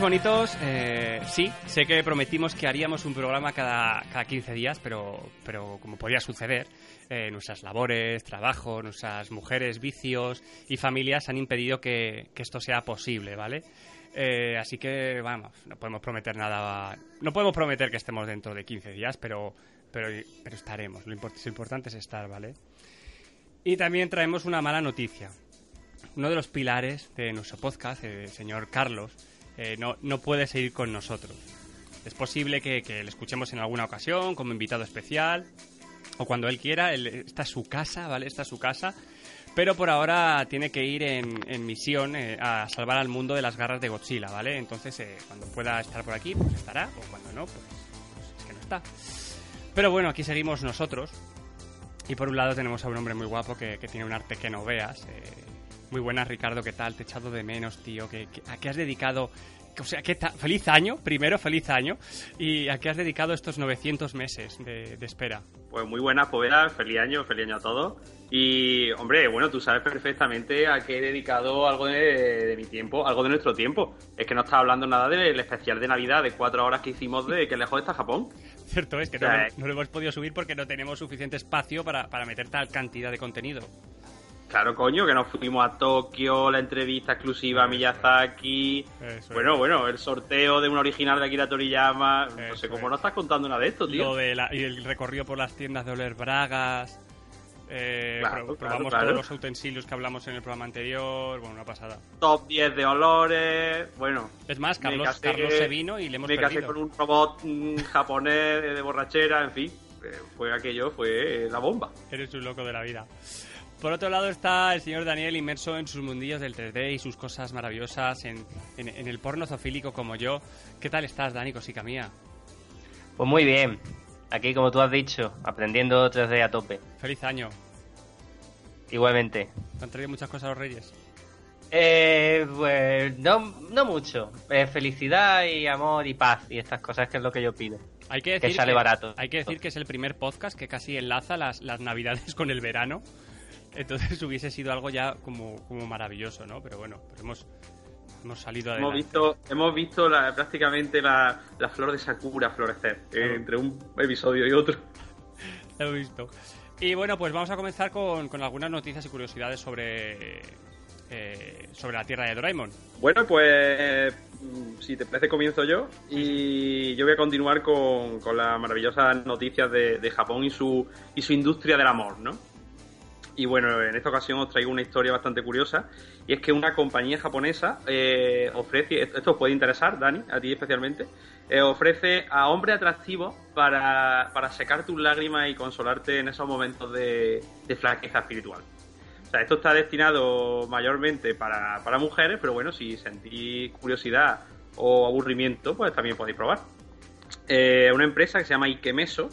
Bonitos, eh, sí, sé que prometimos que haríamos un programa cada, cada 15 días, pero, pero como podía suceder, eh, nuestras labores, trabajo, nuestras mujeres, vicios y familias han impedido que, que esto sea posible, ¿vale? Eh, así que, vamos, no podemos prometer nada. No podemos prometer que estemos dentro de 15 días, pero, pero, estaremos. Lo, lo importante es estar, ¿vale? Y también traemos una mala noticia. Uno de los pilares de nuestro podcast, el señor Carlos, eh, no, no puede seguir con nosotros. Es posible que, que le escuchemos en alguna ocasión como invitado especial o cuando él quiera. Él- esta es su casa, ¿vale? Esta es su casa. Pero por ahora tiene que ir en, misión eh, a salvar al mundo de las garras de Godzilla, ¿vale? Entonces, eh, cuando pueda estar por aquí, pues estará. O cuando no, pues, pues es que no está. Pero bueno, aquí seguimos nosotros. Y por un lado tenemos a un hombre muy guapo que, tiene un arte que no veas. Muy buenas, Ricardo, ¿qué tal? Te he echado de menos, tío. ¿Qué, qué- a qué has dedicado? O sea, ¿qué feliz año, primero, feliz año. ¿Y a qué has dedicado estos 900 meses de, de espera? Pues muy buenas, Poveda, feliz año, feliz año a todos. Y, hombre, bueno, tú sabes perfectamente a qué he dedicado algo de, de mi tiempo, algo de nuestro tiempo. Es que no estás hablando nada del especial de Navidad de cuatro horas que hicimos de que lejos está Japón. Cierto es que O sea, no, eh. no lo hemos podido subir porque no tenemos suficiente espacio para, para meter tal cantidad de contenido. Claro, coño, que nos fuimos a Tokio, la entrevista exclusiva a Miyazaki. Eso Bueno, es. bueno, el sorteo de un original de Akira Toriyama. No Eso sé cómo es. no estás contando nada de esto, tío. Lo de la- y el recorrido por las tiendas de Oler Bragas. eh, Claro, pro- claro, probamos claro. todos los utensilios que hablamos en el programa anterior. Bueno, una pasada. Top 10 de olores. Bueno, Es más, Carlos, casé- Carlos se vino y le hemos me casé perdido. con un robot mm, japonés de borrachera, en fin. eh, Fue aquello, fue la bomba. Eres un loco de la vida. Por otro lado está el señor Daniel inmerso en sus mundillos del 3D y sus cosas maravillosas, en, en- en el porno zoofílico como yo. ¿Qué tal estás, Dani, cosica mía? Pues muy bien. Aquí, como tú has dicho, aprendiendo 3D a tope. Feliz año. Igualmente. ¿Te han traído muchas cosas los reyes? Eh, pues no, no mucho. Eh, felicidad y amor y paz y estas cosas que es lo que yo pido. Hay que decir Que sale barato. Hay que decir que es el primer podcast que casi enlaza las, las navidades con el verano. Entonces hubiese sido algo ya como, como maravilloso, ¿no? Pero bueno, pero hemos, hemos salido Hemos adelante. visto, hemos visto la- prácticamente la, la flor de Sakura florecer eh, entre un episodio y otro. Lo he visto. Y bueno, pues vamos a comenzar con, con algunas noticias y curiosidades sobre, eh, sobre la Tierra de Doraemon. Bueno, pues mm, si te parece comienzo yo y yo voy a continuar con, con las maravillosas noticias de, de Japón y su, y su industria del amor, ¿no? Y bueno, en esta ocasión os traigo una historia bastante curiosa y es que una compañía japonesa eh, ofrece, esto os puede interesar, Dani, a ti especialmente, eh, ofrece a hombres atractivos para, para secar tus lágrimas y consolarte en esos momentos de, de flaqueza espiritual. O sea, esto está destinado mayormente para, mujeres, pero bueno, si sentís curiosidad o aburrimiento, pues también podéis probar. Eh, una empresa que se llama Ikemeso,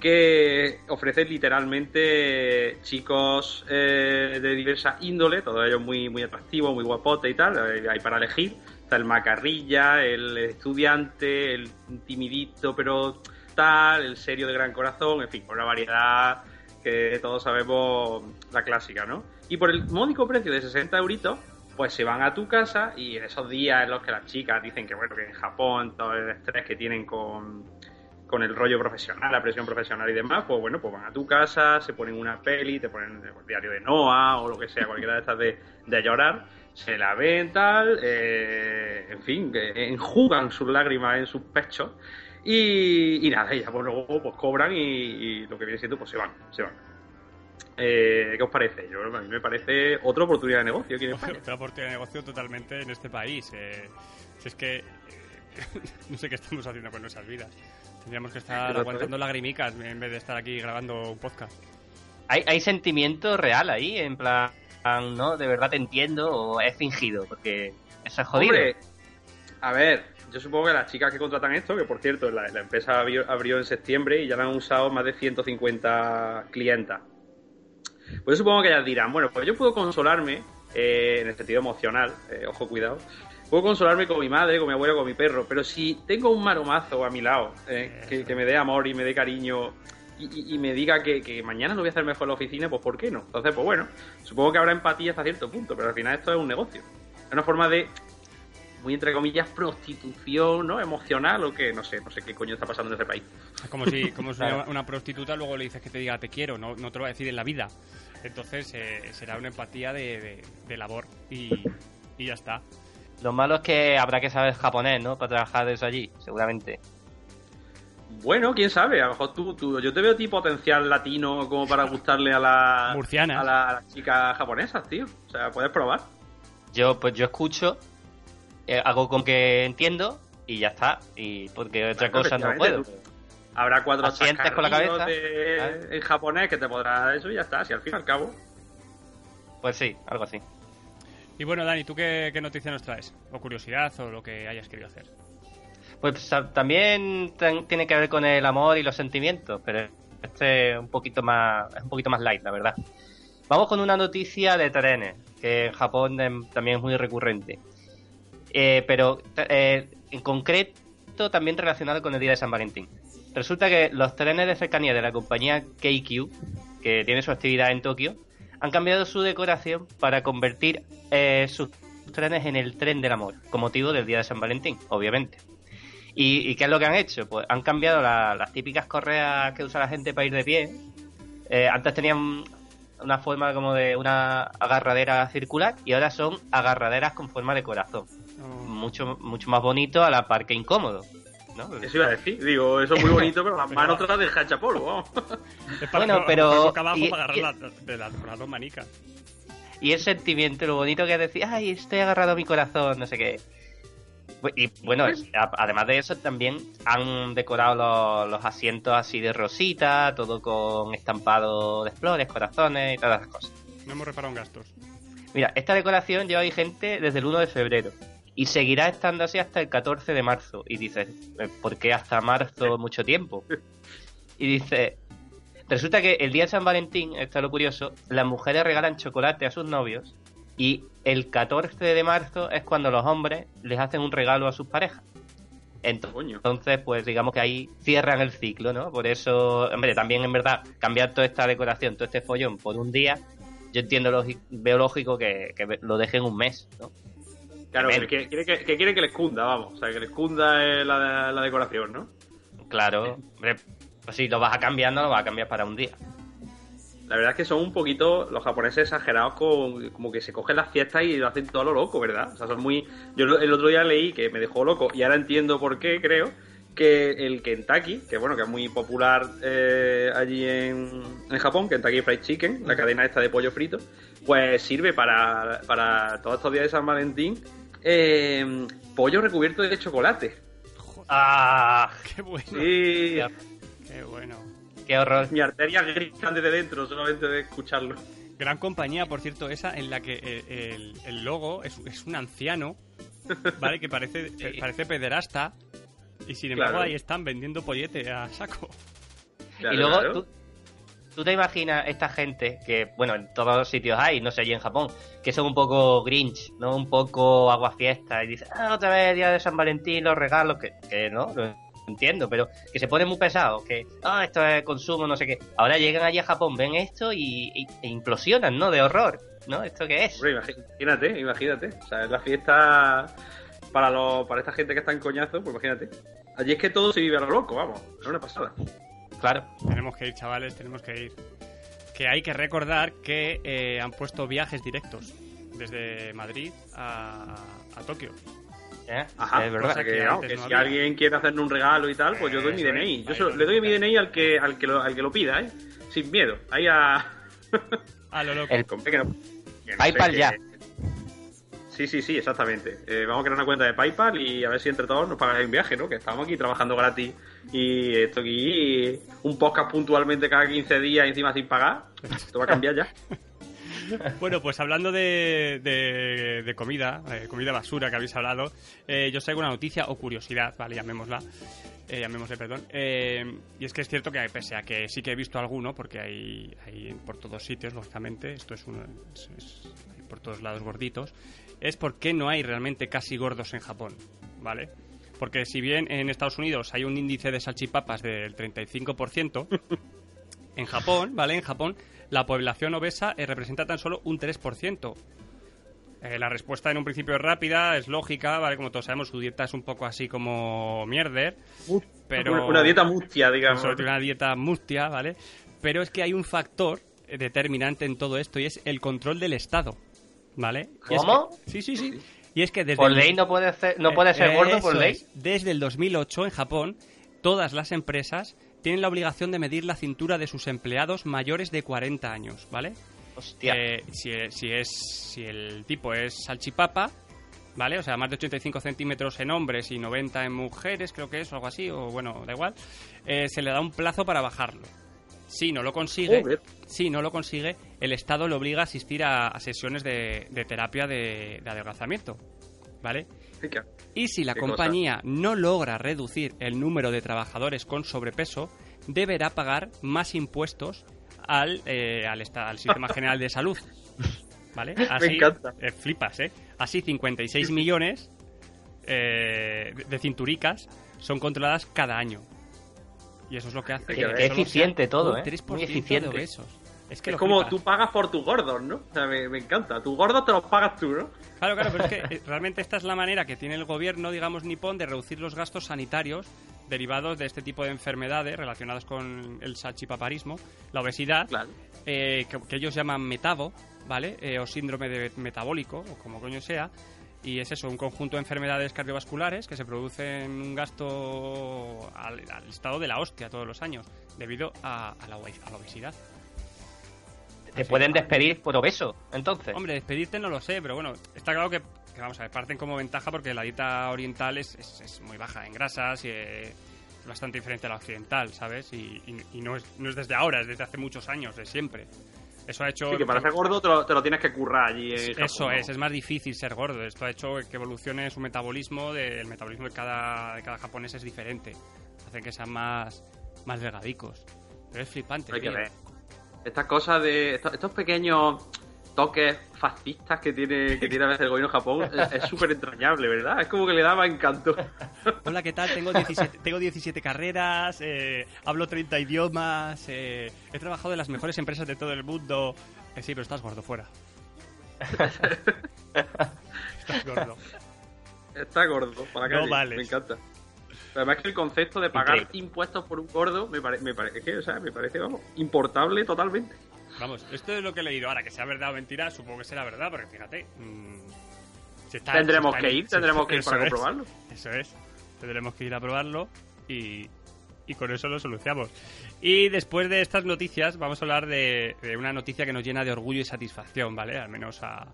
que ofrece literalmente chicos eh, de diversa índole, todos ellos muy, muy atractivos, muy guapotes y tal, eh, hay para elegir. Está el macarrilla, el estudiante, el timidito pero tal, el serio de gran corazón, en fin, una variedad que todos sabemos la clásica, ¿no? Y por el módico precio de 60 euritos, pues se van a tu casa y en esos días en los que las chicas dicen que, bueno, que en Japón todo el estrés que tienen con, con el rollo profesional, la presión profesional y demás, pues bueno, pues van a tu casa, se ponen una peli, te ponen el diario de Noah o lo que sea, cualquiera de estas de, de llorar, se la ven tal, eh, en fin, que enjugan sus lágrimas en sus pechos y, y nada, ya pues luego pues cobran y, y lo que viene siendo pues se van, se van. Eh, ¿Qué os parece? Yo, a mí me parece otra oportunidad de negocio aquí en España. Otra oportunidad de negocio totalmente en este país. eh. si es que no sé qué estamos haciendo con nuestras vidas. Tendríamos que estar aguantando lagrimicas en vez de estar aquí grabando un podcast. ¿Hay, hay sentimiento real ahí? En plan, ¿no? ¿De verdad te entiendo o es fingido? Porque eso es jodido. Hombre, a ver, yo supongo que las chicas que contratan esto, que por cierto la, la empresa abrió, abrió en septiembre y ya la han usado más de 150 clientas. Pues yo supongo que ellas dirán, bueno, pues yo puedo consolarme eh, en el sentido emocional, eh, ojo, cuidado. Puedo consolarme con mi madre, con mi abuelo, con mi perro, pero si tengo un maromazo a mi lado, eh, que, que me dé amor y me dé cariño y, y- y me diga que, que mañana lo voy a hacer mejor en la oficina, pues ¿por qué no? Entonces, pues bueno, supongo que habrá empatía hasta cierto punto, pero al final esto es un negocio. Es una forma de muy entre comillas prostitución, ¿no? Emocional o qué, no sé, no sé qué coño está pasando en ese país. Como si, como si una, una prostituta luego le dices que te diga te quiero, no, no te lo va a decir en la vida. Entonces eh, será una empatía de, de- de labor y, y ya está. Lo malo es que habrá que saber japonés, ¿no? Para trabajar de eso allí, seguramente. Bueno, quién sabe, a lo mejor tú, tú- yo te veo a ti potencial latino como para gustarle a la, Murcianas. a, la- a las chicas japonesas, tío. O sea, puedes probar. Yo, pues yo escucho, eh, hago con que entiendo y ya está. Y porque otra Claro, cosa no puedo. Habrá cuatro Asientes con la cabeza. de- en japonés que te podrá eso y ya está. Si al fin y al cabo. Pues sí, algo así. Y bueno, Dani, ¿tú qué, noticia nos traes? O curiosidad o lo que hayas querido hacer. Pues también tiene que ver con el amor y los sentimientos, pero este es un poquito más, es un poquito más light, la verdad. Vamos con una noticia de trenes, que en Japón también es muy recurrente. Eh, pero eh, en concreto también relacionado con el día de San Valentín. Resulta que los trenes de cercanía de la compañía KQ, que tiene su actividad en Tokio, han cambiado su decoración para convertir eh, sus trenes en el tren del amor, con motivo del día de San Valentín, obviamente. ¿Y, y qué es lo que han hecho? Pues han cambiado la- las típicas correas que usa la gente para ir de pie. Eh, antes tenían una forma como de una agarradera circular y ahora son agarraderas con forma de corazón. Mucho, mucho más bonito a la par que incómodo. ¿No? Eso iba a decir. Digo, eso es muy bonito, pero las manos tratan de hachapolvo, vamos. Es para Bueno, pero- para y- para y- agarrar la- de las, las dos manicas. Y el sentimiento, lo bonito que es decir, ay, estoy agarrado a mi corazón, no sé qué. Y bueno, es- a- además de eso, también han decorado los, los asientos así de rosita, todo con estampado de flores, corazones y todas esas cosas. No hemos reparado en gastos. Mira, esta decoración lleva vigente desde el 1 de febrero y seguirá estando así hasta el 14 de marzo. Y dices, eh, ¿por qué hasta marzo mucho tiempo? Y dice, resulta que el día de San Valentín, esto es lo curioso, las mujeres regalan chocolate a sus novios y el 14 de marzo es cuando los hombres les hacen un regalo a sus parejas. Coño. Entonces, pues digamos que ahí cierran el ciclo, ¿no? Por eso, hombre, también en verdad cambiar toda esta decoración, todo este follón por un día, yo entiendo, lógi- veo lógico que, que lo dejen un mes, ¿no? Claro, que, que, que, que quieren que les cunda, vamos. O sea, que les cunda eh, la, la decoración, ¿no? Claro, hombre, pues si lo vas a cambiar, no lo vas a cambiar para un día. La verdad es que son un poquito los japoneses exagerados con como que se cogen las fiestas y lo hacen todo a lo loco, ¿verdad? O sea, son muy... Yo el otro día leí que me dejó loco y ahora entiendo por qué, creo, que el Kentucky, que bueno, que es muy popular eh, allí en, en Japón, Kentucky Fried Chicken, la cadena esta de pollo frito, pues sirve para, para todos estos días de San Valentín eh, pollo recubierto de chocolate. ¡Ah! Qué bueno. Sí, Qué bueno. ¡Qué horror! mi arteria gritan desde dentro solamente de escucharlo. Gran compañía, por cierto, esa en la que el, el- el logo es, es un anciano, ¿vale? Que parece, Sí. parece pederasta. Y sin embargo Claro. ahí están vendiendo pollete a saco. Claro, y luego claro. tú, tú te imaginas esta gente que, bueno, en todos los sitios hay, no sé, allí en Japón, que son un poco grinch, ¿no? Un poco aguafiesta y dicen, ah, otra vez día de San Valentín, los regalos, que, que no, lo entiendo, pero que se ponen muy pesados, que, ah, esto es consumo, no sé qué. Ahora llegan allí a Japón, ven esto y, e implosionan, ¿no? De horror, ¿no? ¿Esto qué es? Imagínate, imagínate. O sea, es la fiesta para los, para esta gente que está en coñazo, pues imagínate. Allí es que todo se vive a lo loco, vamos. Es una pasada. Claro. Tenemos que ir, chavales, tenemos que ir. Que hay que recordar que eh, han puesto viajes directos desde Madrid a, a Tokio. ¿eh? Ajá, es verdad. o sea que, que que no si había. alguien quiere hacerle un regalo y tal, pues yo doy mi DNI. Yo ahí se lo- lo le doy mi. DNI al que, al que, lo, al que lo pida, ¿eh? Sin miedo. Ahí a... A lo loco. El Hombre, que no- que no PayPal sé, ya. Sí, sí, sí, exactamente. Eh, vamos a crear una cuenta de PayPal y a ver si entre todos nos pagáis un viaje, ¿no? Que estamos aquí trabajando gratis y esto aquí, un podcast puntualmente cada 15 días encima sin pagar. Esto va a cambiar ya. Bueno, pues hablando de, de- comida, eh, comida basura que habéis hablado, eh, yo os traigo una noticia o curiosidad, ¿vale? Llamémosla. Eh, llamémosle, perdón. Eh, y es que es cierto que pese a que sí que he visto alguno, porque hay, hay por todos sitios, lógicamente, esto es, uno, es- es- por todos lados gorditos, es porque no hay realmente casi gordos en Japón, ¿vale? Porque si bien en Estados Unidos hay un índice de salchipapas del 35%, en Japón, ¿vale? En Japón la población obesa eh, representa tan solo un 3%. Eh, la respuesta en un principio es rápida, es lógica, ¿vale? Como todos sabemos, su dieta es un poco así como mierder. Pero... Una dieta mustia, digamos. Una dieta mustia, ¿vale? Pero es que hay un factor determinante en todo esto y es el control del Estado, ¿vale? ¿Cómo? sí, sí, sí. Y es que desde por ley no puede ser, no puede ser gordo por ley. desde el 2008 en Japón, todas las empresas tienen la obligación de medir la cintura de sus empleados mayores de 40 años, ¿vale? Hostia. Eh, si, es, si el tipo es salchipapa, ¿vale? O sea, más de 85 centímetros en hombres y 90 en mujeres, creo que es, o algo así, o bueno, da igual, eh, se le da un plazo para bajarlo. Si no lo consigue, si no lo consigue, el Estado le obliga a asistir a, sesiones de, terapia de, adelgazamiento, ¿vale? Y si la compañía no logra reducir el número de trabajadores con sobrepeso, deberá pagar más impuestos al, eh, al, al Sistema General de Salud. ¿Vale? Así, Me encanta. Eh, flipas, ¿eh? Así 56 millones eh, de cinturicas son controladas cada año. Y eso es lo que hace. Qué, eficiente todo, ¿eh? Muy eficiente. De. Es, que es como tú pagas por tus gordos, ¿no? O sea, me, me encanta. Tus gordos te los pagas tú, ¿no? Claro, claro, pero es que eh, realmente esta es la manera que tiene el gobierno, digamos, nipón, de reducir los gastos sanitarios derivados de este tipo de enfermedades relacionadas con el salchipaparismo, la obesidad, eh, que, ellos llaman metabo, ¿vale? Eh, o síndrome de metabólico, o como coño sea, y es eso, un conjunto de enfermedades cardiovasculares que se producen un gasto al, estado de la hostia todos los años, debido a, la, obesidad. ¿Te pueden despedir por obeso, entonces? Hombre, despedirte no lo sé, pero bueno, está claro que, vamos a ver, parten como ventaja porque la dieta oriental es, es, muy baja en grasas y es bastante diferente a la occidental, ¿sabes? Y, y, no, es, no es desde ahora, es desde hace muchos años, de siempre. Eso ha hecho. Sí, que para ser gordo te lo, tienes que currar allí. Eso es, es más difícil ser gordo. Esto ha hecho que evolucione su metabolismo. el metabolismo de cada, de cada japonés es diferente. Hace que sean más, más delgadicos. Pero es flipante. Hay que ver. Estas cosas de. estos pequeños toques fascistas que tiene, que tiene a veces el gobierno de Japón es súper entrañable, ¿verdad? Es como que le daba encanto. Hola, ¿qué tal? Tengo 17, tengo 17 carreras, eh, hablo 30 idiomas, eh, he trabajado en las mejores empresas de todo el mundo. Eh, sí, pero estás gordo fuera. estás gordo. Está gordo, para que me encanta. Además que el concepto de pagar impuestos por un gordo me, me parece que, o sea, me parece, vamos, importable totalmente. Vamos, esto es lo que he leído. Ahora, que sea verdad o mentira, supongo que será verdad, porque fíjate. Mmm, tendremos que ir, tendremos que ir para comprobarlo. Eso es. Tendremos que ir a probarlo y, y con eso lo solucionamos. Y después de estas noticias, vamos a hablar de, una noticia que nos llena de orgullo y satisfacción, ¿vale? Al menos a,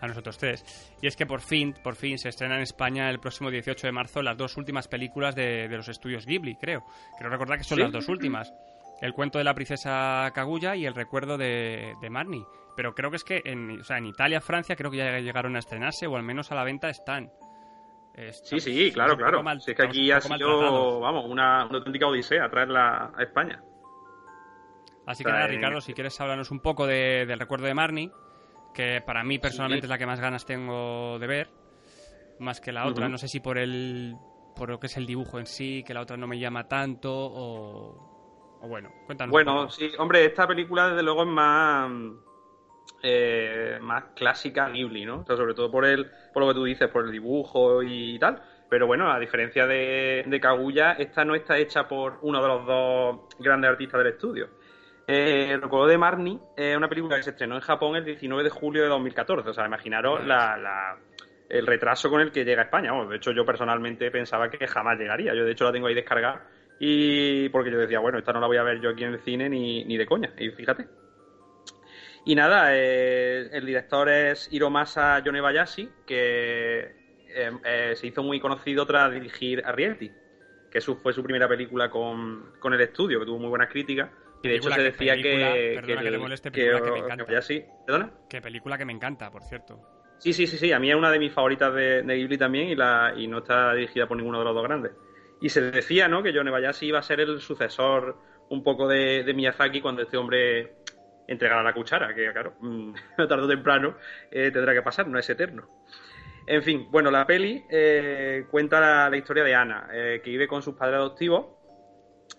a nosotros tres. Y es que por fin, por fin se estrena en España el próximo 18 de marzo las dos últimas películas de, de los estudios Ghibli, creo. Quiero recordar que son las dos últimas el cuento de la princesa Kaguya y el recuerdo de, de Marnie. Pero creo que es que en, o sea, en Italia, Francia, creo que ya llegaron a estrenarse, o al menos a la venta están. sí, sí, claro, claro. es que aquí ha sido, vamos, una, auténtica odisea traerla a España. Así que nada, Ricardo, si quieres hablarnos un poco del recuerdo de Marnie, que para mí personalmente es la que más ganas tengo de ver, más que la otra. No sé si por el por lo que es el dibujo en sí, que la otra no me llama tanto, o, bueno, cuéntanos. Bueno, sí, hombre, esta película desde luego es más eh, más clásica Ghibli, ¿no? sobre todo por el, por lo que tú dices, por el dibujo y tal. Pero bueno, a diferencia de, de Kaguya, esta no está hecha por uno de los dos grandes artistas del estudio. Eh, el recuerdo de Marnie es una película que se estrenó en Japón el 19 de julio de 2014. O sea, imaginaros la, el retraso con el que llega a España. de hecho, yo personalmente pensaba que jamás llegaría. Yo, de hecho, la tengo ahí descargada y porque yo decía, bueno, esta no la voy a ver yo aquí en el cine ni, ni de coña. Y fíjate. Y nada, eh, el director es Hiromasa Yonebayashi, que eh, eh, se hizo muy conocido tras dirigir Arrietty, que su, fue su primera película con, con el estudio, que tuvo muy buenas críticas. Y de hecho se decía que. Perdona que, le moleste, película que, me encanta. ¿Perdona? Qué película que me encanta, por cierto. Sí, sí, sí, sí. A mí es una de mis favoritas de, de Ghibli también y, la, y no está dirigida por ninguno de los dos grandes. Y se decía, ¿no? Que John Bayashi iba a ser el sucesor un poco de, Miyazaki cuando este hombre entregara la cuchara, que claro, mm, tarde o temprano eh, tendrá que pasar, no es eterno. En fin, bueno, la peli eh, cuenta la, historia de Ana, eh, que vive con sus padres adoptivos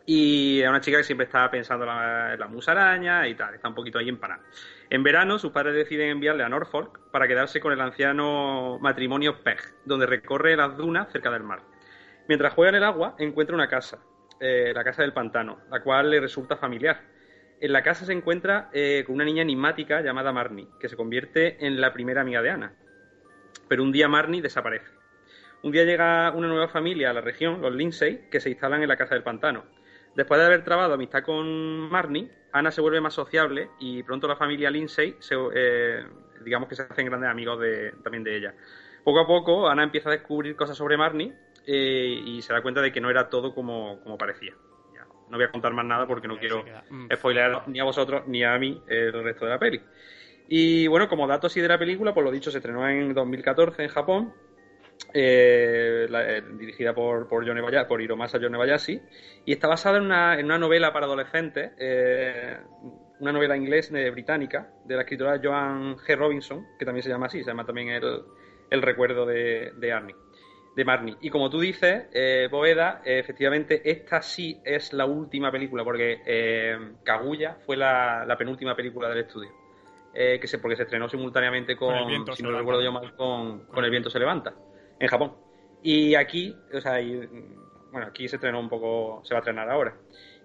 Y es una chica que siempre está pensando en la, en musaraña y tal, está un poquito ahí empanada. En verano, sus padres deciden enviarle a Norfolk para quedarse con el anciano matrimonio Peg, donde recorre las dunas cerca del mar. Mientras juega en el agua, encuentra una casa, eh, la casa del pantano, la cual le resulta familiar. En la casa se encuentra eh, con una niña enigmática llamada Marnie, que se convierte en la primera amiga de Ana. Pero un día Marnie desaparece. Un día llega una nueva familia a la región, los Lindsay, que se instalan en la casa del pantano. Después de haber trabado amistad con Marnie, Ana se vuelve más sociable y pronto la familia Lindsay, se, eh, digamos que se hacen grandes amigos de, también de ella. Poco a poco, Ana empieza a descubrir cosas sobre Marnie eh, y se da cuenta de que no era todo como, como parecía. Ya, no voy a contar más nada porque no quiero. Mm. spoilear ni a vosotros ni a mí el resto de la peli. Y bueno, como dato así de la película, por lo dicho, se estrenó en 2014 en Japón, eh, la- eh, dirigida por, por, Yone Baya- por Hiromasa Yonebayashi, y está basada en una, en una novela para adolescentes, eh, una novela inglés británica, de la escritora Joan G. Robinson, que también se llama así, se llama también El, el recuerdo de, de Arnie. De Marnie. Y como tú dices, eh, Boeda, efectivamente, esta sí es la última película, porque Kaguya fue la, la penúltima película del estudio. Eh, que se, porque se estrenó simultáneamente con, si no recuerdo yo mal, con, con El viento se levanta, en Japón. Y aquí, o sea, y, bueno, aquí se estrenó un poco, se va a estrenar ahora.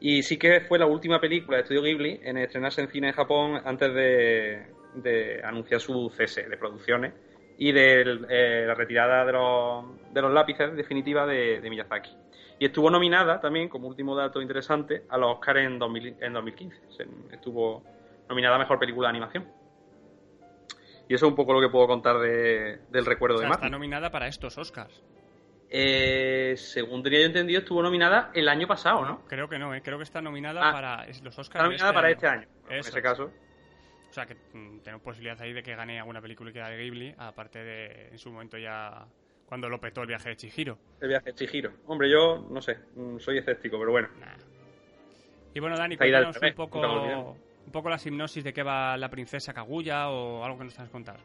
Y sí que fue la última película de Estudio Ghibli en estrenarse en cine en Japón antes de, de anunciar su cese de producciones y de eh, la retirada de los, de los lápices definitiva de, de Miyazaki. Y estuvo nominada también, como último dato interesante, a los Oscars en, 2000 en 2015. Se- Estuvo nominada a Mejor Película de Animación. Y eso es un poco lo que puedo contar de- del recuerdo O sea, de está Martin. nominada para estos Oscars. Eh, según tenía yo entendido, estuvo nominada el año pasado, ¿no? Creo que no, ¿eh? creo que está nominada Ah. para los Oscars. Está nominada de para año. este año. En ese es. caso. O sea, que mm, tenemos posibilidad ahí de que gane alguna película de Ghibli, aparte de en su momento ya cuando lo petó el viaje de Chihiro. El viaje de Chihiro. Hombre, yo no sé, mm, soy escéptico, pero bueno. Nah. Y bueno, Dani, cuéntanos un poco. Un poco la hipnosis de qué va la princesa Kaguya o algo que nos sabes contar.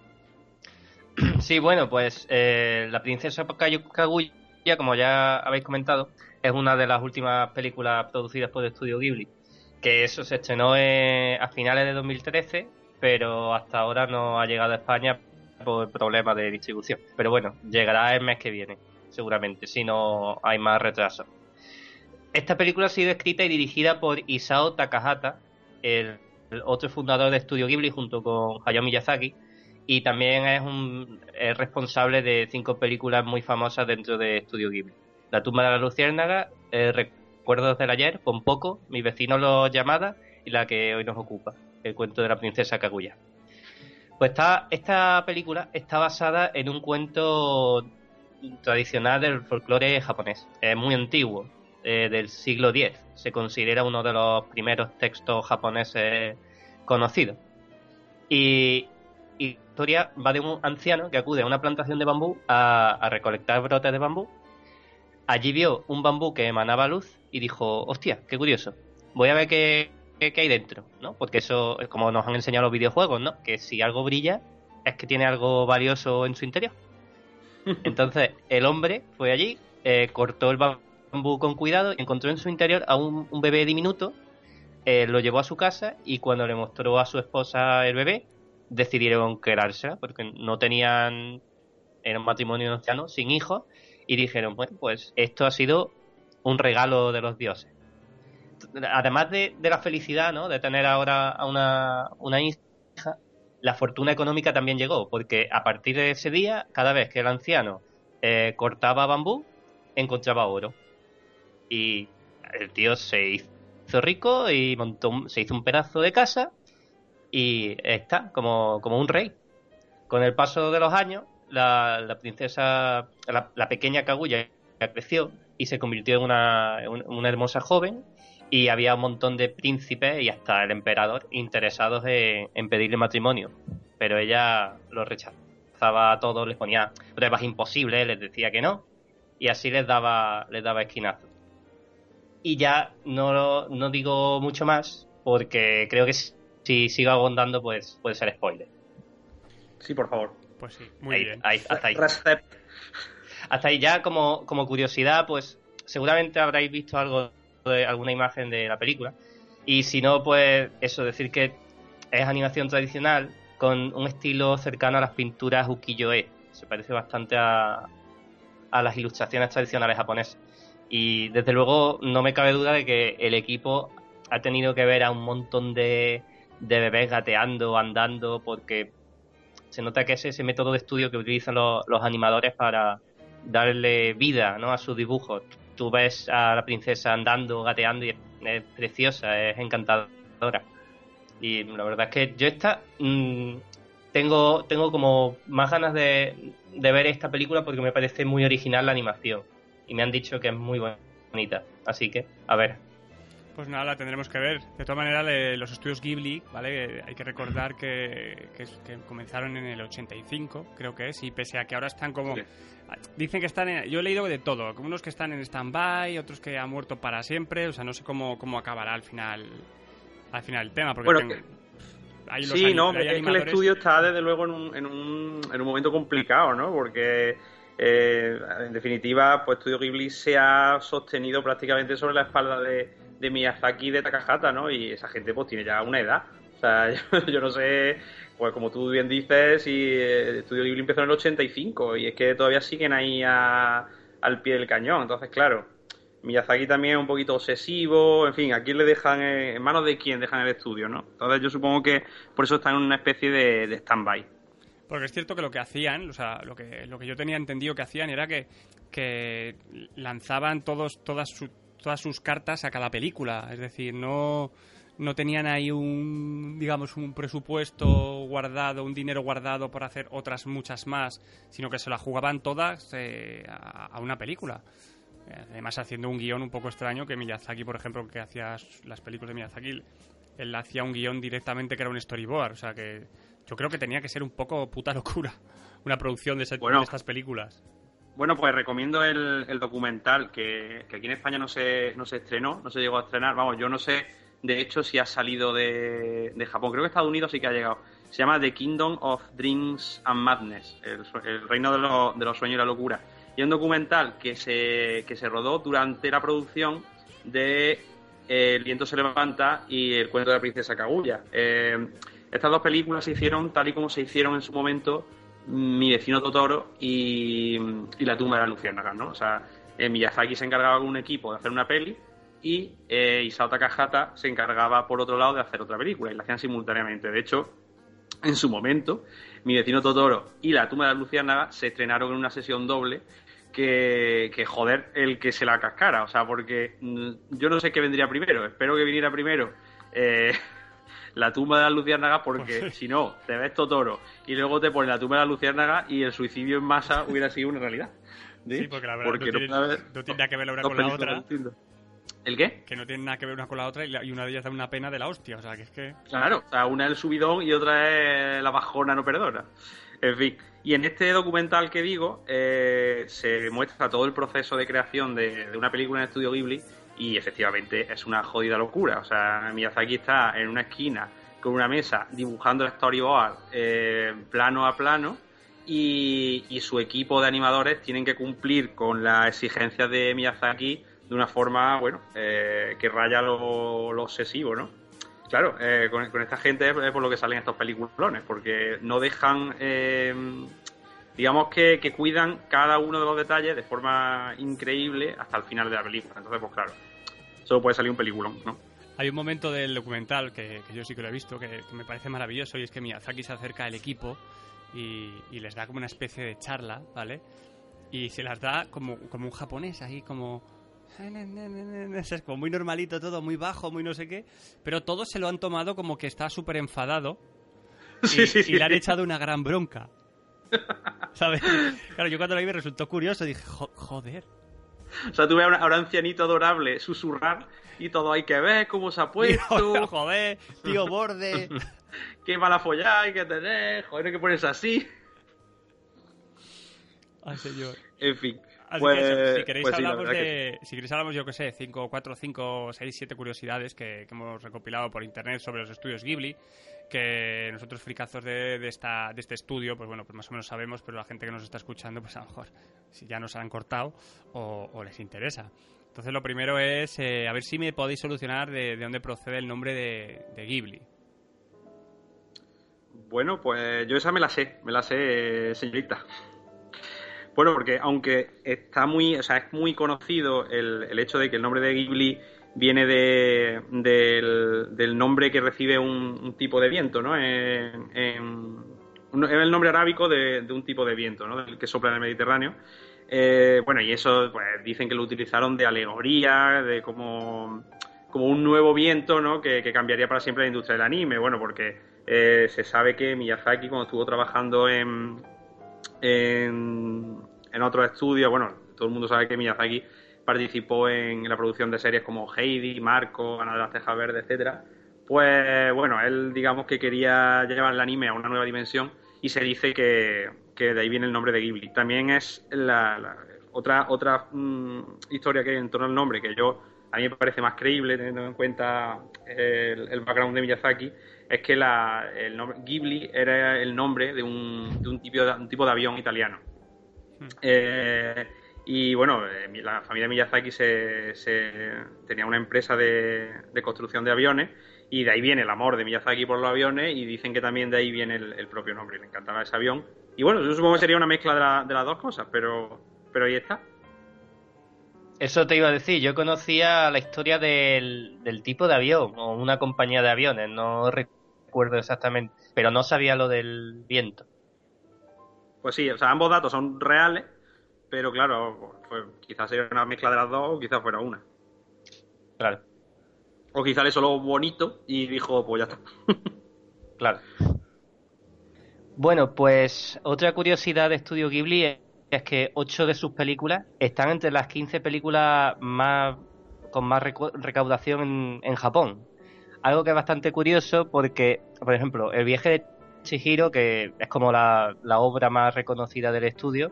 Sí, bueno, pues eh, La princesa Kaguya, como ya habéis comentado, es una de las últimas películas producidas por el estudio Ghibli. Que eso se estrenó a finales de 2013, pero hasta ahora no ha llegado a España por problemas de distribución. Pero bueno, llegará el mes que viene, seguramente, si no hay más retraso. Esta película ha sido escrita y dirigida por Isao Takahata, el, otro fundador de Estudio Ghibli, junto con Hayao Miyazaki, y también es un es responsable de cinco películas muy famosas dentro de Estudio Ghibli. La tumba de la luciérnaga, eh, Recuerdos del ayer, Con poco, Mi vecino los llamada y la que hoy nos ocupa, El cuento de la princesa Kaguya. Pues está, esta película está basada en un cuento tradicional del folclore japonés. Es muy antiguo, eh, del siglo X. Se considera uno de los primeros textos japoneses conocidos. Y, y la historia va de un anciano que acude a una plantación de bambú a, a recolectar brotes de bambú. Allí vio un bambú que emanaba luz y dijo, hostia, qué curioso, voy a ver qué, qué- qué hay dentro, ¿no? Porque eso es como nos han enseñado los videojuegos, ¿no? Que si algo brilla es que tiene algo valioso en su interior. Entonces el hombre fue allí, eh, cortó el bambú con cuidado encontró en su interior a un, un bebé diminuto, eh, lo llevó a su casa y cuando le mostró a su esposa el bebé, decidieron quedarse porque no tenían, era un matrimonio anciano, sin hijos, y dijeron, bueno, pues esto ha sido un regalo de los dioses. Además de, de la felicidad, ¿no? De tener ahora a una, una hija, la fortuna económica también llegó, porque a partir de ese día, cada vez que el anciano eh, cortaba bambú, encontraba oro. Y el tío se hizo rico y montó se hizo un pedazo de casa y está como, como un rey. Con el paso de los años, la, princesa, la, la pequeña Kaguya creció y se convirtió en una, en una hermosa joven y había un montón de príncipes y hasta el emperador interesados en, en pedirle matrimonio. Pero ella lo rechazaba a todos, les ponía pruebas imposibles, les decía que no y así les daba, les daba esquinazo. Y ya no, no digo mucho más porque creo que si, si sigo abondando pues puede ser spoiler. Sí, por favor. Pues sí, muy Ahí- bien. ahí- hasta ahí. Hasta ahí ya como, como curiosidad, pues seguramente habréis visto algo de alguna imagen de la película. Y si no, pues eso, decir que es animación tradicional con un estilo cercano a las pinturas ukiyo-e. Se parece bastante a, a las ilustraciones tradicionales japonesas. Y desde luego no me cabe duda de que el equipo ha tenido que ver a un montón de, bebés gateando, andando, porque se nota que es ese método de estudio que utilizan los, animadores para darle vida a sus dibujos. Tú ves a la princesa andando, gateando y es, preciosa, es encantadora. Y la verdad es que yo esta mmm, tengo, tengo como más ganas de ver esta película porque me parece muy original la animación. Y me han dicho que es muy bonita. Así que, a ver, pues nada, la tendremos que ver. De todas maneras, los estudios Ghibli, ¿vale? Hay que recordar que, que, que, comenzaron en el 85, creo que es, y pese a que ahora están como... Sí. Dicen que están en... Yo he leído de todo, como unos que están en stand-by, otros que han muerto para siempre, o sea, no sé cómo, cómo acabará al final al final el tema, porque... Bueno, tengo, hay sí, los, no, es que el estudio está desde luego en un, en un, en un momento complicado, ¿no? Porque... Eh, en definitiva, pues Estudio Ghibli se ha sostenido prácticamente sobre la espalda de, Miyazaki y de Takahata, ¿no? Y esa gente pues tiene ya una edad. O sea, yo, yo no sé, pues como tú bien dices, y eh, Estudio Ghibli empezó en el 85 y es que todavía siguen ahí a, al pie del cañón. Entonces, claro, Miyazaki también es un poquito obsesivo, en fin, ¿a quién le dejan, en manos de quién dejan el estudio, no? Entonces yo supongo que por eso están en una especie de, de stand-by. Porque es cierto que lo que hacían, o sea, lo que, lo que yo tenía entendido que hacían era que, lanzaban todos, todas sus todas sus cartas a cada película. Es decir, no, no tenían ahí un, digamos, un presupuesto guardado, un dinero guardado por hacer otras muchas más, sino que se la jugaban todas eh, a, a, una película. Además, haciendo un guion un poco extraño que Miyazaki, por ejemplo, que hacía las películas de Miyazaki, él hacía un guion directamente que era un storyboard. O sea que yo creo que tenía que ser un poco puta locura una producción de, ese, bueno, de estas películas. Bueno, pues recomiendo el, el documental que, que, aquí en España no se, no se estrenó, no se llegó a estrenar. Vamos, yo no sé, de hecho, si ha salido de, de Japón. Creo que Estados Unidos sí que ha llegado. Se llama The Kingdom of Dreams and Madness, el, el reino de, lo, de, los sueños y la locura. Y es un documental que se, que se rodó durante la producción de eh, El viento se levanta y El cuento de la princesa Kaguya. Eh, estas dos películas se hicieron tal y como se hicieron en su momento mi vecino Totoro y, y la tumba de la luciérnagas, ¿no? O sea, eh, Miyazaki se encargaba con un equipo de hacer una peli y eh, Isao Takahata se encargaba, por otro lado, de hacer otra película y la hacían simultáneamente. De hecho, en su momento, mi vecino Totoro y la tumba de la luciérnagas se estrenaron en una sesión doble que, que, joder el que se la cascara. O sea, porque mm, yo no sé qué vendría primero. Espero que viniera primero eh, la tumba de la luciérnaga porque si no, te ves Totoro y luego te pones la tumba de la luciérnaga y el suicidio en masa hubiera sido una realidad. ¿Sí? sí porque la verdad porque no, tiene, no, no, tiene, nada que ver la una con la otra. ¿El qué? Que no tiene nada que ver una con la otra y, la, y, una de ellas da una pena de la hostia, o sea, que es que... Claro, o sea, una es el subidón y otra es la bajona no perdona. En fin, y en este documental que digo, eh, se muestra todo el proceso de creación de, de una película en el estudio Ghibli y efectivamente es una jodida locura. O sea, Miyazaki está en una esquina con una mesa dibujando el storyboard eh, plano a plano y, y, su equipo de animadores tienen que cumplir con las exigencias de Miyazaki de una forma, bueno, eh, que raya lo, obsesivo, ¿no? Claro, eh, con, con, esta gente es por lo que salen estos peliculones, porque no dejan, eh, digamos que, que, cuidan cada uno de los detalles de forma increíble hasta el final de la película. Entonces, pues claro, solo puede salir un peliculón, ¿no? Hay un momento del documental que, que yo sí que lo he visto, que, que, me parece maravilloso, y es que Miyazaki se acerca al equipo y, y, les da como una especie de charla, ¿vale? Y se las da como, como un japonés, ahí como... Es como muy normalito todo, muy bajo, muy no sé qué. Pero todos se lo han tomado como que está súper enfadado y, sí, sí, sí. y, le han echado una gran bronca. ¿Sabes? Claro, yo cuando lo vi me resultó curioso, dije, joder, o sea, tú ves a un, ancianito adorable susurrar y todo hay que ver cómo se ha puesto. joder, tío borde. qué mala follada hay que tener, joder, hay que ponerse así. Ay, señor. En fin. Así pues, que eso, si queréis pues hablamos sí, de, que... si queréis hablamos yo que sé, 5, 4, 5, 6, 7 curiosidades que, que, hemos recopilado por internet sobre los estudios Ghibli, que nosotros fricazos de, de, esta, de este estudio, pues bueno, pues más o menos sabemos, pero la gente que nos está escuchando, pues a lo mejor si ya nos han cortado o, o les interesa. Entonces lo primero es eh, a ver si me podéis solucionar de, dónde procede el nombre de, Ghibli. Bueno, pues yo esa me la sé, me la sé, señorita. Bueno, porque aunque está muy, o sea, es muy conocido el, hecho de que el nombre de Ghibli viene de, del, nombre que recibe un, tipo de viento, ¿no? es el nombre arábico de, un tipo de viento, ¿no? Del que sopla en el Mediterráneo. Eh, bueno, y eso, pues dicen que lo utilizaron de alegoría, de como, como un nuevo viento, ¿no? Que, cambiaría para siempre la industria del anime. Bueno, porque eh, se sabe que Miyazaki, cuando estuvo trabajando en, en, en otros estudios, bueno, todo el mundo sabe que Miyazaki participó en la producción de series como Heidi, Marco, Ana de las Tejas Verdes, etcétera. Pues bueno, él digamos que quería llevar el anime a una nueva dimensión y se dice que, que de ahí viene el nombre de Ghibli. También es la, otra otra mm, historia que hay en torno al nombre que yo a mí me parece más creíble teniendo en cuenta el, background de Miyazaki es que la, el nombre Ghibli era el nombre de un, de un, tipo, de, un tipo de avión italiano. Hmm. Eh, y bueno, eh, la familia Miyazaki se, tenía una empresa de, de, construcción de aviones y de ahí viene el amor de Miyazaki por los aviones y dicen que también de ahí viene el, propio nombre. Le encantaba ese avión. Y bueno, yo supongo que sería una mezcla de, las dos cosas, pero, pero ahí está. Eso te iba a decir, yo conocía la historia del, tipo de avión o una compañía de aviones, no recuerdo exactamente, pero no sabía lo del viento. Pues sí, o sea, ambos datos son reales, pero claro, pues, quizás sería una mezcla de las dos o quizás fuera una. Claro. O quizá le solo bonito y dijo, pues ya está. claro. Bueno, pues otra curiosidad de Estudio Ghibli es que ocho de sus películas están entre las 15 películas más con más recaudación en, Japón. Algo que es bastante curioso porque, por ejemplo, El viaje de Chihiro, que es como la, obra más reconocida del estudio,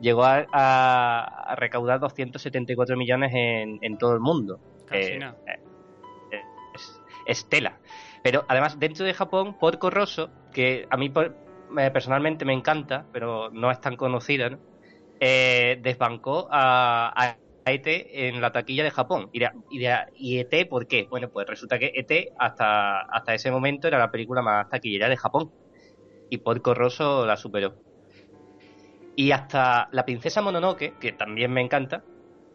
llegó a, recaudar 274 millones en, todo el mundo. Casi Estela. Pero además, dentro de Japón, Porco Rosso, que a mí personalmente me encanta, pero no es tan conocida, eh, desbancó a, ET en la taquilla de Japón. Y, y, ET, ¿por qué? Bueno, pues resulta que ET hasta, hasta ese momento era la película más taquillera de Japón. Y Porco Rosso la superó. Y hasta La Princesa Mononoke, que también me encanta,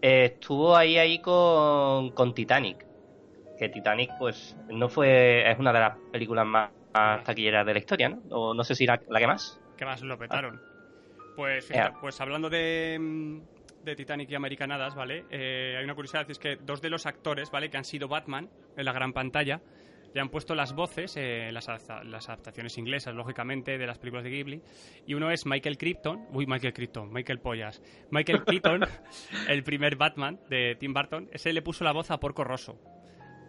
estuvo ahí ahí con, con Titanic que Titanic pues no fue es una de las películas más, taquilleras de la historia, ¿no? O no sé si la, la que más. ¿Qué más lo petaron? Pues, pues hablando de, de Titanic y Americanadas, ¿vale? Eh, hay una curiosidad, es que dos de los actores, ¿vale? Que han sido Batman en la gran pantalla, le han puesto las voces, eh, las, las, adaptaciones inglesas, lógicamente, de las películas de Ghibli. Y uno es Michael Crichton, uy, Michael Crichton, Michael Pollas. Michael Keaton, el primer Batman de Tim Burton, ese le puso la voz a Porco Rosso.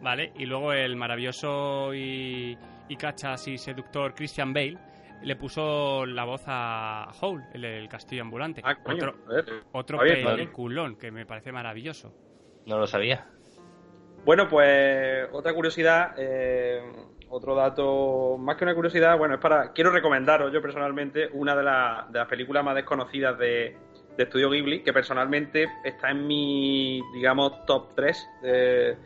¿vale? Y luego el maravilloso y, y cachas y seductor Christian Bale le puso la voz a Hole, el, castillo ambulante. Ah, otro otro peliculón que me parece maravilloso. No lo sabía. Bueno, pues otra curiosidad, eh, otro dato, más que una curiosidad, bueno, es para, quiero recomendaros yo personalmente una de, de las películas más desconocidas de, de Estudio Ghibli, que personalmente está en mi, digamos, top 3 de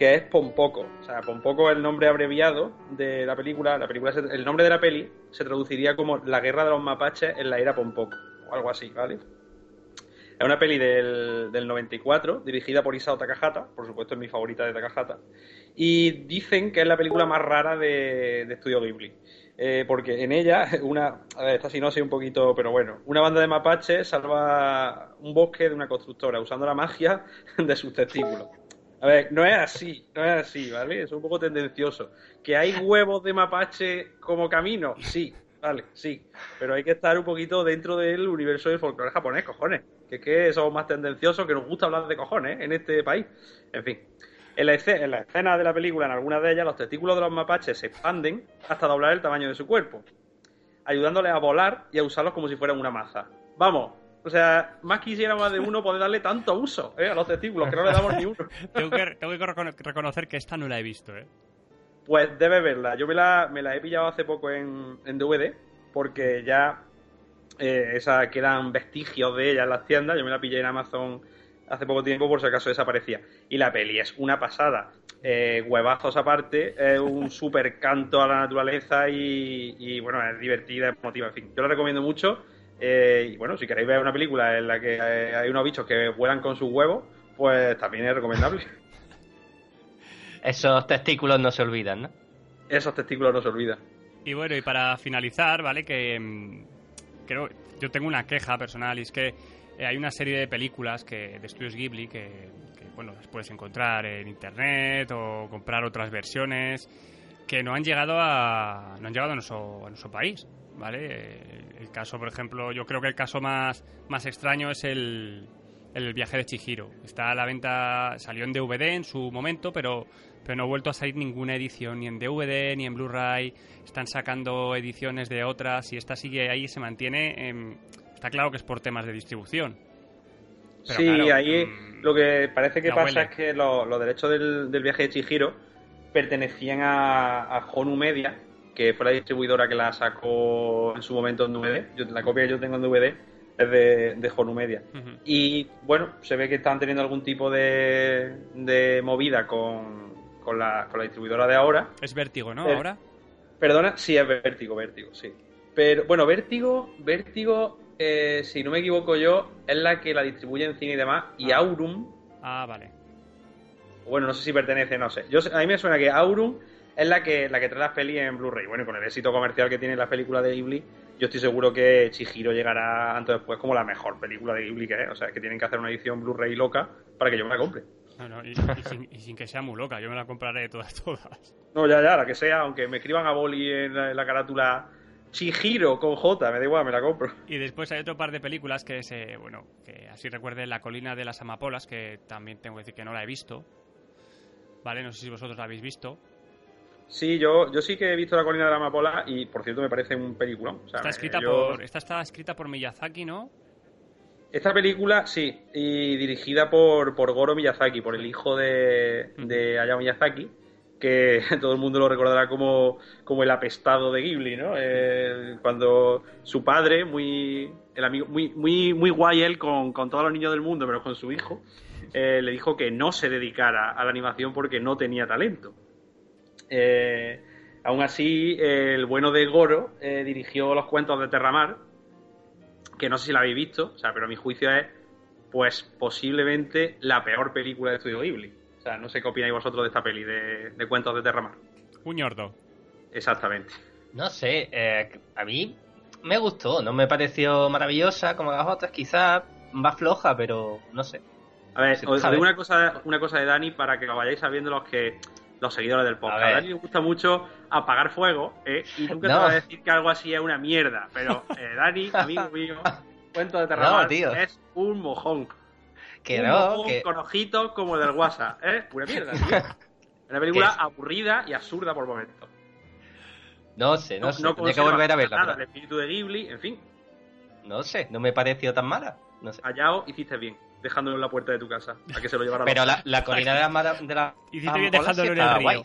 que es Pompoco. O sea, Pompoco es el nombre abreviado de la película. La película el nombre de la peli se traduciría como La guerra de los mapaches en la era Pompoco, o algo así, ¿vale? Es una peli del, del 94, dirigida por Isao Takahata, por supuesto es mi favorita de Takahata, y dicen que es la película más rara de, de Estudio Ghibli. Eh, porque en ella, una, a ver, esta sí no sé un poquito, pero bueno, una banda de mapaches salva un bosque de una constructora usando la magia de sus testículos. A ver, no es así, no es así, ¿vale? Es un poco tendencioso. ¿Que hay huevos de mapache como camino? Sí, vale, sí. Pero hay que estar un poquito dentro del universo del folclore japonés, cojones. Que es que somos más tendenciosos, que nos gusta hablar de cojones en este país. En fin. En escena, en la escena de la película, en algunas de ellas, los testículos de los mapaches se expanden hasta doblar el tamaño de su cuerpo, ayudándoles a volar y a usarlos como si fueran una maza. Vamos, o sea, más quisiera más de uno poder darle tanto uso ¿eh? a los testículos, que no le damos ni uno. tengo, que, tengo que reconocer que esta no la he visto, ¿eh? Pues debe verla. Yo me la, me la he pillado hace poco en, en DVD, porque ya eh, esa, quedan vestigios de ella en las tiendas. Yo me la pillé en Amazon hace poco tiempo por si acaso desaparecía. Y la peli es una pasada. Eh, huevazos aparte, es un súper canto a la naturaleza y, bueno, es divertida, es emotiva, en fin. Yo la recomiendo mucho. Eh, y bueno, si queréis ver una película en la que hay unos bichos que vuelan con sus huevos, pues también es recomendable. Esos testículos no se olvidan, ¿no? Esos testículos no se olvidan. Y bueno, y para finalizar, ¿vale? Que mm, creo, yo tengo una queja personal y es que eh, hay una serie de películas que de estudios Ghibli que, bueno, las puedes encontrar en internet o comprar otras versiones que no han llegado a no han llegado a nuestro, a nuestro país, ¿vale? El, caso, por ejemplo, yo creo que el caso más, más extraño es el, el viaje de Chihiro. Está a la venta, salió en DVD en su momento, pero pero no ha vuelto a salir ninguna edición, ni en DVD, ni en Blu-ray. Están sacando ediciones de otras y esta sigue ahí, se mantiene. Está claro que es por temas de distribución. sí, ahí mm, lo que parece que pasa es que los, derechos del, viaje de Chihiro pertenecían a, a Honu Media, que fue la distribuidora que la sacó en su momento en DVD. Yo, la copia que yo tengo en DVD es de, de Honu Media. Y bueno, se ve que están teniendo algún tipo de, de movida con, con la, con la distribuidora de ahora. Es Vértigo, ¿no? ahora. Perdona, sí, es Vértigo, Vértigo, sí. Pero bueno, Vértigo, Vértigo, eh, si no me equivoco yo, es la que la distribuye en cine y demás. Y ah. Aurum. Ah, vale. Bueno, no sé si pertenece, no sé. Yo, a mí me suena que Aurum es la que, la que trae las pelis en Blu-ray. Bueno, con el éxito comercial que tiene la película de Ghibli, yo estoy seguro que Chihiro llegará antes o después como la mejor película de Ghibli que es. O sea, que tienen que hacer una edición Blu-ray loca para que yo me la compre. No, y, sin, que sea muy loca, yo me la compraré todas, todas. No, ya, ya, la que sea, aunque me escriban a boli en la, carátula Chihiro con J, me da igual, me la compro. Y después hay otro par de películas que es, eh, bueno, que así recuerde La colina de las amapolas, que también tengo que decir que no la he visto. Vale, no sé si vosotros la habéis visto. Sí, yo, yo sí que he visto La colina de la amapola y, por cierto, me parece un peliculón. está, escrita por, esta está escrita por Miyazaki, ¿no? Esta película, sí, y dirigida por, por Goro Miyazaki, por el hijo de, de Hayao Miyazaki, que todo el mundo lo recordará como, como el apestado de Ghibli, ¿no? Eh, cuando su padre, muy, el amigo, muy, muy, muy guay él con, todos los niños del mundo, pero con su hijo, eh, le dijo que no se dedicara a la animación porque no tenía talento. Eh, aún así, el bueno de Goro dirigió los cuentos de Terramar, que no sé si la habéis visto, o sea, pero mi juicio es, pues, posiblemente la peor película de Estudio Ghibli. O sea, no sé qué opináis vosotros de esta peli de, Cuentos de Terramar. Un ñordo. Exactamente. No sé, eh, a mí me gustó, no me pareció maravillosa como las otras, quizás más floja, pero no sé. A ver, os digo una cosa, una cosa de Dani para que lo vayáis sabiendo los que los seguidores del podcast. A, Dani le gusta mucho apagar fuego ¿eh? y nunca te va a decir que algo así es una mierda. Pero eh, Dani, amigo mío, cuento de terror, es un mojón. Que no, con ojitos como el del WhatsApp. ¿eh? Pura mierda, tío. Una película aburrida y absurda por momentos. No sé, no, sé. No que volver a verla. Nada, el espíritu de Ghibli, en fin. No sé, no me pareció tan mala. No sé. Allá hiciste bien dejándolo en la puerta de tu casa, a que se lo llevara Pero la, la colina de la... De la Hiciste dejándolo en el río.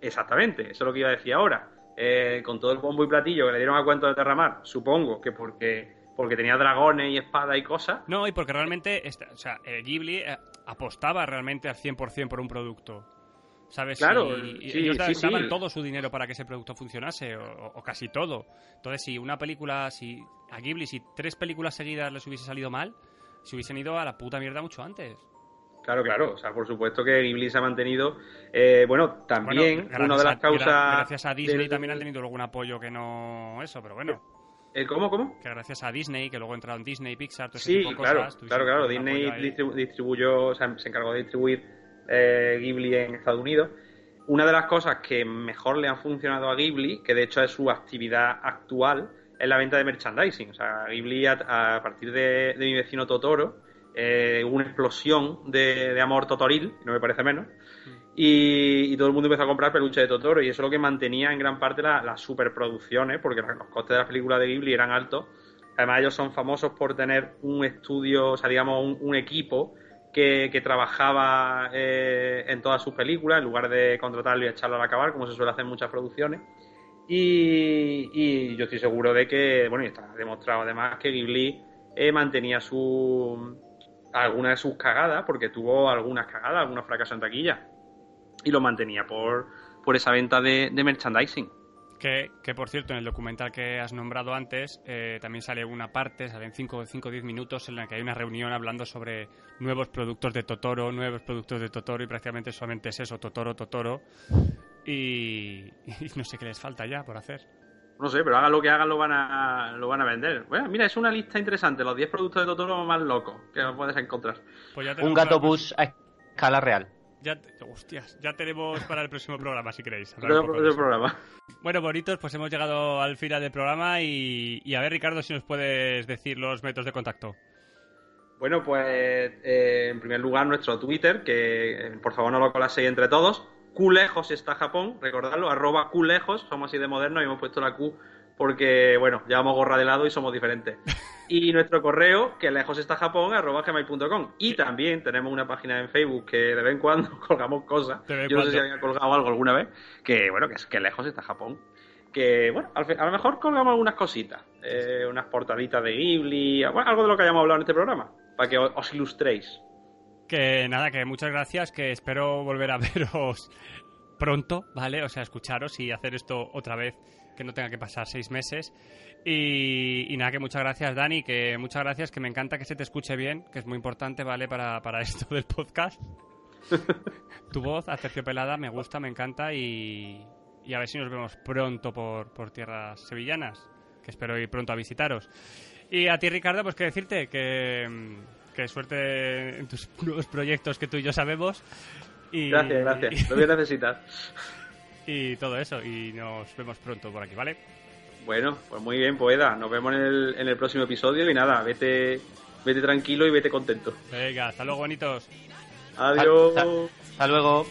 Exactamente, eso es lo que iba a decir ahora. Eh, con todo el bombo y platillo que le dieron a cuento de Terramar, supongo que porque porque tenía dragones y espadas y cosas. No, y porque realmente, o sea, eh, Ghibli eh, apostaba realmente al 100% por un producto. ¿Sabes? Claro, y, ellos daban todo su dinero para que ese producto funcionase, o, o, casi todo. Entonces, si una película, si a Ghibli, si tres películas seguidas les hubiese salido mal, se hubiesen ido a la puta mierda mucho antes. Claro, claro. O sea, por supuesto que Ghibli se ha mantenido. Eh, bueno, también una de las causas. Gracias a Disney también han tenido algún apoyo que no. Eso, pero bueno. ¿El eh, cómo, cómo? Que gracias a Disney, que luego entraron Disney, Pixar, todo sí, ese tipo claro, cosas. Claro, claro. Disney distribuyó, o sea, se encargó de distribuir eh, Ghibli en Estados Unidos. Una de las cosas que mejor le han funcionado a Ghibli, que de hecho es su actividad actual, es la venta de merchandising. O sea, Ghibli, a, partir de, mi vecino Totoro, eh, hubo una explosión de, amor totoril, no me parece menos, mm. y, todo el mundo empezó a comprar peluche de Totoro, y eso es lo que mantenía en gran parte las superproducciones, porque los costes de las películas de Ghibli eran altos. Además, ellos son famosos por tener un estudio, o sea, digamos, un, equipo que, trabajaba eh, en todas sus películas, en lugar de contratarlo y echarlo a acabar, como se suele hacer en muchas producciones. Y, yo estoy seguro de que, bueno, y está demostrado además que Ghibli eh, mantenía su, algunas de sus cagadas, porque tuvo algunas cagadas, algunos fracasos en taquilla. Y lo mantenía por, por esa venta de, merchandising. Que, que, por cierto, en el documental que has nombrado antes, eh, también sale una parte, salen 5 o 10 minutos en la que hay una reunión hablando sobre nuevos productos de Totoro, nuevos productos de Totoro, y prácticamente solamente es eso, Totoro, Totoro. Y, y no sé qué les falta ya por hacer. No sé, pero hagan lo que hagan, lo van a, lo van a vender. Bueno, mira, es una lista interesante, los 10 productos de Totoro más locos que puedes encontrar. Pues Un gato bus a escala real. Ya, hostias, ya tenemos para el próximo programa, si queréis. programa. Bueno, bonitos, pues hemos llegado al final del programa y, y, a ver, Ricardo, si nos puedes decir los métodos de contacto. Bueno, pues eh, en primer lugar nuestro Twitter, que eh, por favor no lo colaseis entre todos. Culejos está Japón, recordadlo, arroba Culejos, somos así de modernos y hemos puesto la Q porque, bueno, llevamos gorra de lado y somos diferentes. Y nuestro correo, que lejos está Japón, arroba gmail.com. Y también tenemos una página en Facebook que de vez en cuando colgamos cosas. Yo no sé si había colgado algo alguna vez. Que, bueno, que es que lejos está Japón. Que, bueno, a lo mejor colgamos algunas cositas. Eh, unas portaditas de Ghibli, bueno, algo de lo que hayamos hablado en este programa. Para que os ilustréis. Que nada, que muchas gracias, que espero volver a veros pronto, ¿vale? O sea, escucharos y hacer esto otra vez que no tenga que pasar seis meses. Y, nada, que muchas gracias, Dani, que muchas gracias, que me encanta que se te escuche bien, que es muy importante, ¿vale? Para, para esto del podcast. tu voz, aterciopelada, me gusta, me encanta y, y a ver si nos vemos pronto por, por tierras sevillanas, que espero ir pronto a visitaros. Y a ti, Ricardo, pues que decirte que, que suerte en tus nuevos proyectos que tú y yo sabemos. Y, gracias, gracias. Lo voy a necesitar. y todo eso. Y nos vemos pronto por aquí, ¿vale? Bueno, pues muy bien, Poeda. Nos vemos en el, en el próximo episodio y nada, vete, vete tranquilo y vete contento. Venga, hasta luego, bonitos. Adiós. hasta luego.